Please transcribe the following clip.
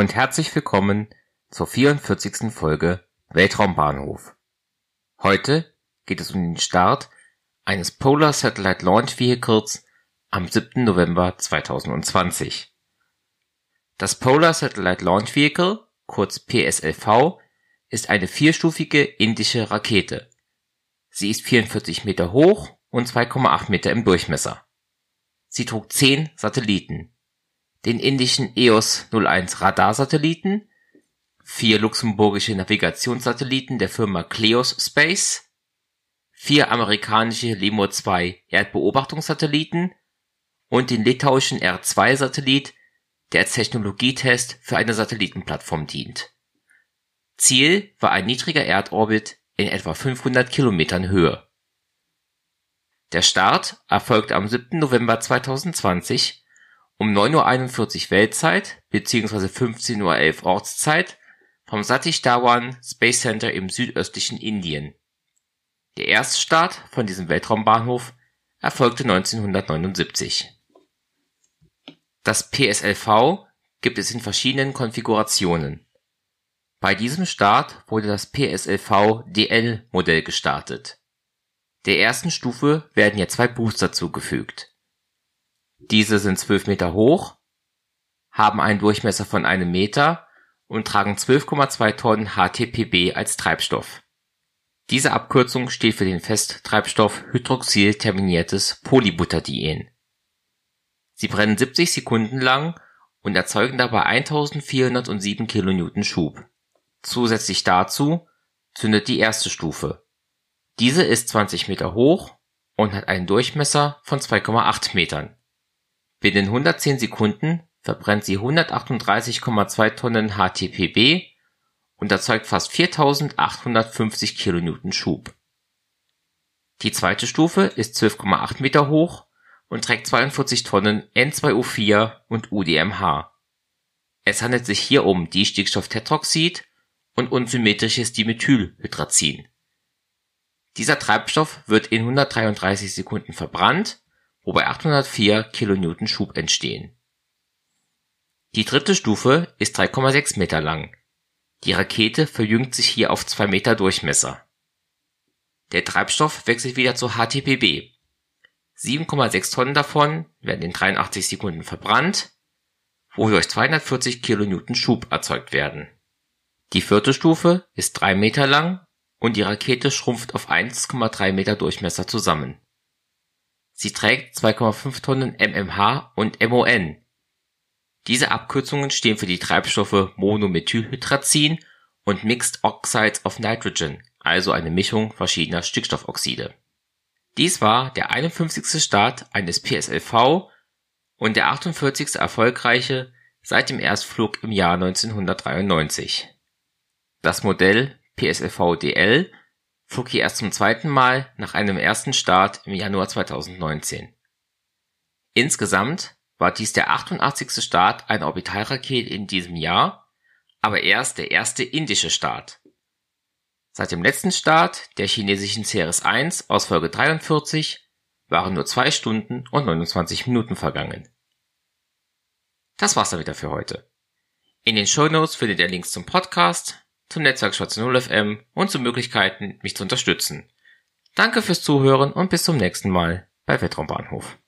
Und herzlich willkommen zur 44. Folge Weltraumbahnhof. Heute geht es um den Start eines Polar Satellite Launch Vehicles am 7. November 2020. Das Polar Satellite Launch Vehicle, kurz PSLV, ist eine vierstufige indische Rakete. Sie ist 44 Meter hoch und 2,8 Meter im Durchmesser. Sie trug zehn Satelliten den indischen EOS-01 Radarsatelliten, vier luxemburgische Navigationssatelliten der Firma Kleos Space, vier amerikanische Lemur 2 Erdbeobachtungssatelliten und den litauischen R2-Satellit, der als Technologietest für eine Satellitenplattform dient. Ziel war ein niedriger Erdorbit in etwa 500 Kilometern Höhe. Der Start erfolgte am 7. November 2020 um 9:41 Uhr Weltzeit bzw. 15:11 Uhr Ortszeit vom Satish Dhawan Space Center im südöstlichen Indien. Der Erststart von diesem Weltraumbahnhof erfolgte 1979. Das PSLV gibt es in verschiedenen Konfigurationen. Bei diesem Start wurde das PSLV-DL-Modell gestartet. Der ersten Stufe werden hier zwei Booster zugefügt diese sind 12 Meter hoch, haben einen Durchmesser von einem Meter und tragen 12,2 Tonnen HTPB als Treibstoff. Diese Abkürzung steht für den Festtreibstoff hydroxylterminiertes Polybutadien. Sie brennen 70 Sekunden lang und erzeugen dabei 1407 kN Schub. Zusätzlich dazu zündet die erste Stufe. Diese ist 20 Meter hoch und hat einen Durchmesser von 2,8 Metern Binnen 110 Sekunden verbrennt sie 138,2 Tonnen HTPB und erzeugt fast 4850 kN Schub. Die zweite Stufe ist 12,8 Meter hoch und trägt 42 Tonnen N2O4 und UDMH. Es handelt sich hier um Distickstofftetroxid und unsymmetrisches Dimethylhydrazin. Dieser Treibstoff wird in 133 Sekunden verbrannt wobei 804 kN Schub entstehen. Die dritte Stufe ist 3,6 Meter lang. Die Rakete verjüngt sich hier auf 2 Meter Durchmesser. Der Treibstoff wechselt wieder zu HTPB. 7,6 Tonnen davon werden in 83 Sekunden verbrannt, wodurch 240 kN Schub erzeugt werden. Die vierte Stufe ist 3 Meter lang und die Rakete schrumpft auf 1,3 Meter Durchmesser zusammen Sie trägt 2,5 Tonnen mmH und MON. Diese Abkürzungen stehen für die Treibstoffe Monomethylhydrazin und Mixed Oxides of Nitrogen, also eine Mischung verschiedener Stickstoffoxide. Dies war der 51. Start eines PSLV und der 48. erfolgreiche seit dem Erstflug im Jahr 1993. Das Modell PSLV-DL hier erst zum zweiten Mal nach einem ersten Start im Januar 2019. Insgesamt war dies der 88. Start einer Orbitalrakete in diesem Jahr, aber erst der erste indische Start. Seit dem letzten Start der chinesischen CRS-1 aus Folge 43 waren nur zwei Stunden und 29 Minuten vergangen. Das war's dann wieder für heute. In den Show Notes findet ihr Links zum Podcast, zum Netzwerk Schwarze 0 FM und zu Möglichkeiten, mich zu unterstützen. Danke fürs Zuhören und bis zum nächsten Mal bei Weltraumbahnhof.